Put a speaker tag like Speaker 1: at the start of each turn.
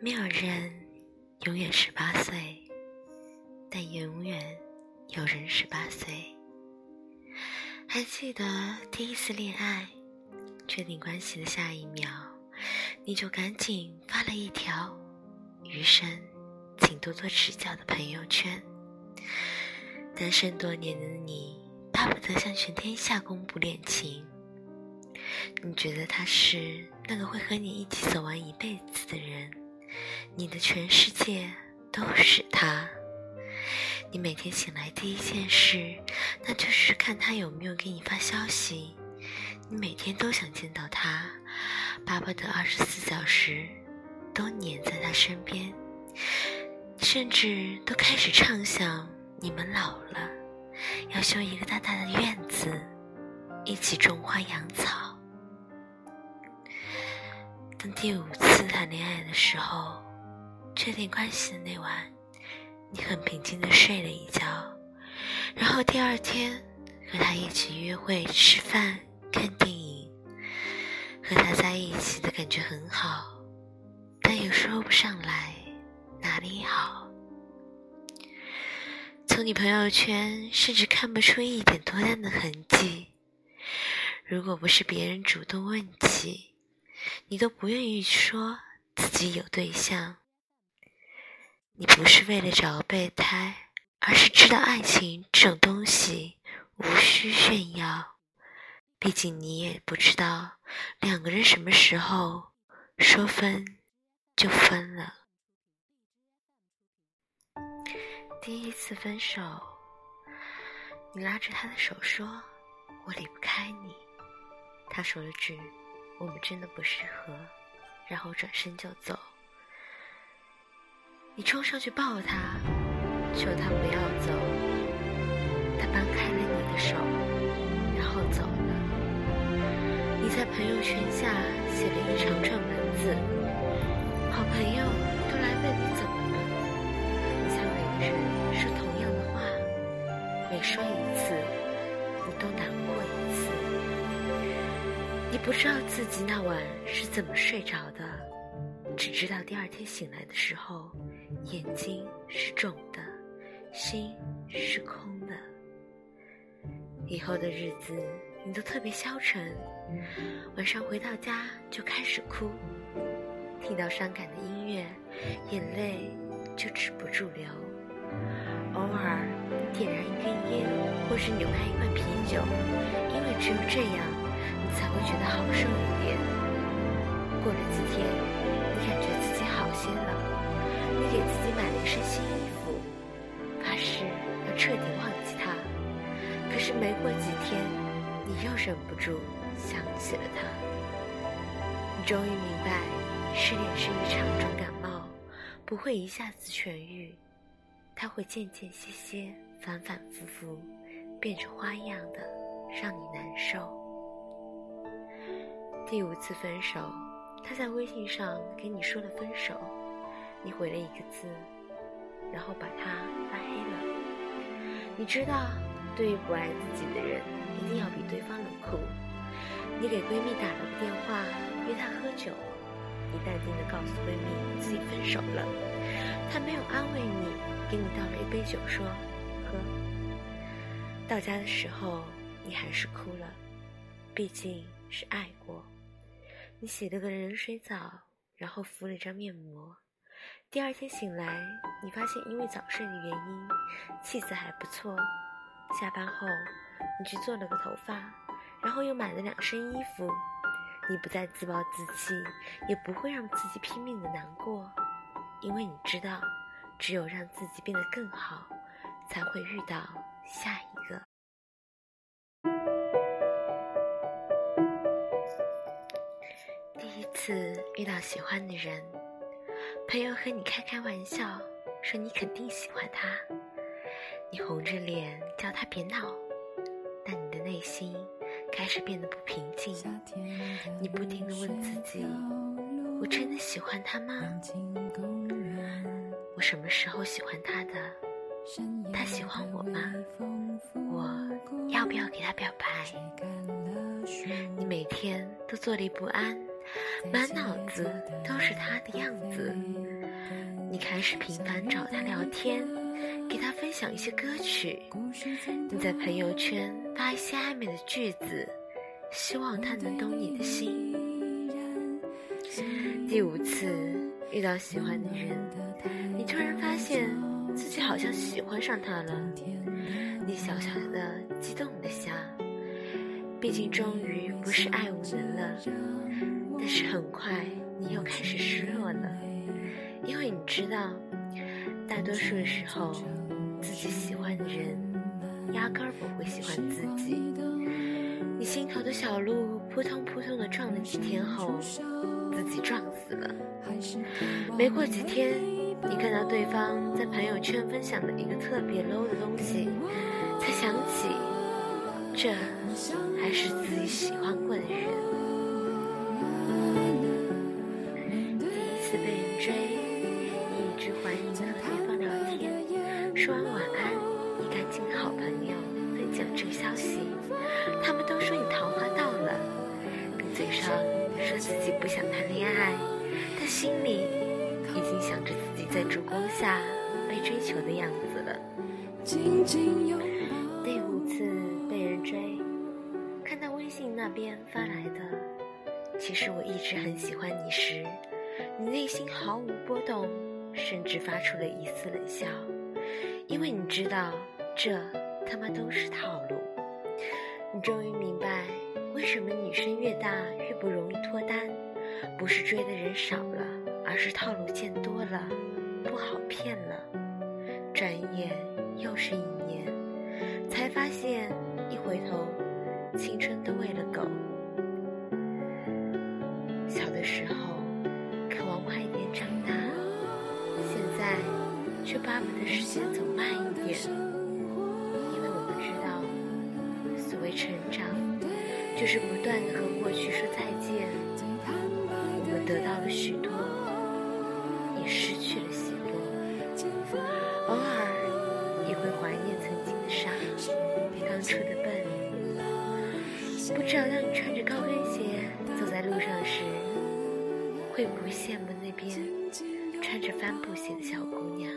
Speaker 1: 没有人永远十八岁，但永远有人十八岁。还记得第一次恋爱，确定关系的下一秒，你就赶紧发了一条“余生，请多多指教”的朋友圈。单身多年的你，巴不得向全天下公布恋情。你觉得他是那个会和你一起走完一辈子的人。你的全世界都是他。你每天醒来第一件事，那就是看他有没有给你发消息。你每天都想见到他，巴不得二十四小时都黏在他身边，甚至都开始畅想你们老了要修一个大大的院子，一起种花养草。等第五次谈恋爱的时候，确定关系的那晚，你很平静的睡了一觉，然后第二天和他一起约会、吃饭、看电影，和他在一起的感觉很好，但又说不上来哪里好。从你朋友圈甚至看不出一点脱单的痕迹，如果不是别人主动问起。你都不愿意说自己有对象，你不是为了找个备胎，而是知道爱情这种东西无需炫耀。毕竟你也不知道两个人什么时候说分就分了。第一次分手，你拉着他的手说：“我离不开你。”他说了句。我们真的不适合，然后转身就走。你冲上去抱他，求他不要走。他搬开了你的手，然后走了。你在朋友圈下写了一长串文字，好朋友都来问你怎么说同样的话，每说一次，你都难过一次。你不知道自己那晚是怎么睡着的，只知道第二天醒来的时候，眼睛是肿的，心是空的。以后的日子，你都特别消沉，晚上回到家就开始哭，听到伤感的音乐，眼泪就止不住流。偶尔点燃一根烟，或是扭开一罐啤酒，因为只有这样。你才会觉得好受一点。过了几天，你感觉自己好些了，你给自己买了一身新衣服，发誓要彻底忘记他。可是没过几天，你又忍不住想起了他。你终于明白，失恋是一场重感冒，不会一下子痊愈，它会渐渐歇歇，反反复复，变着花样的让你难受。第五次分手，他在微信上给你说了分手，你回了一个字，然后把他拉黑了。你知道，对于不爱自己的人，一定要比对方冷酷。你给闺蜜打了个电话，约她喝酒，你淡定的告诉闺蜜自己分手了。她没有安慰，给你倒了一杯酒，说喝。到家的时候，你还是哭了，毕竟是爱过。你洗了个冷水澡，然后敷了张面膜。第二天醒来，你发现因为早睡的原因，气色还不错。下班后，你去做了个头发，然后又买了两身衣服。你不再自暴自弃，也不会让自己拼命的难过，因为你知道，只有让自己变得更好，才会遇到下一个。第一次遇到喜欢的人，朋友和你开开玩笑，说你肯定喜欢他，你红着脸叫他别闹，但你的内心开始变得不平静。你不停的问自己：我真的喜欢他吗？我什么时候喜欢他的？他喜欢我吗？我要不要给他表白？你每天都坐立不安，满脑子都是他的样子。你开始频繁找他聊天，给他分享一些歌曲。你在朋友圈发一些暧昧的句子，希望他能懂你的心。第五次遇到喜欢的人，你突然发现自己好像喜欢上他了。你小小的激动了下，毕竟终于不是爱无能了。但是很快你又开始失落了，因为你知道，大多数的时候，自己喜欢的人压根儿不会喜欢自己。你心头的小鹿扑通扑通的撞了几天后。自己撞死了。没过几天，你看到对方在朋友圈分享的一个特别 low 的东西，才想起，这还是自己喜欢过的人。第一次被人追，你一直怀疑和对方聊天，说完晚安，你赶紧和好朋友分享这个消息，他们都说你桃花到了，嘴上。说自己不想谈恋爱，但心里已经想着在烛光下被追求的样子了。第五次被人追，看到微信那边发来的，其实我一直很喜欢你时，你内心毫无波动，甚至发出了一丝冷笑，因为你知道这他妈都是套路。你终于明白。为什么女生越大越不容易脱单？不是追的人少了，而是套路见多了，不好骗了。转眼又是一年，才发现一回头，青春都喂了狗。小的时候渴望快一点长大，现在却巴不得时间走慢一点，因为我们知道，所谓成长。就是不断的和过去说再见，我们得到了许多，当初的笨。不知道当你穿着高跟鞋走在路上时，会不会羡慕那边穿着帆布鞋的小姑娘？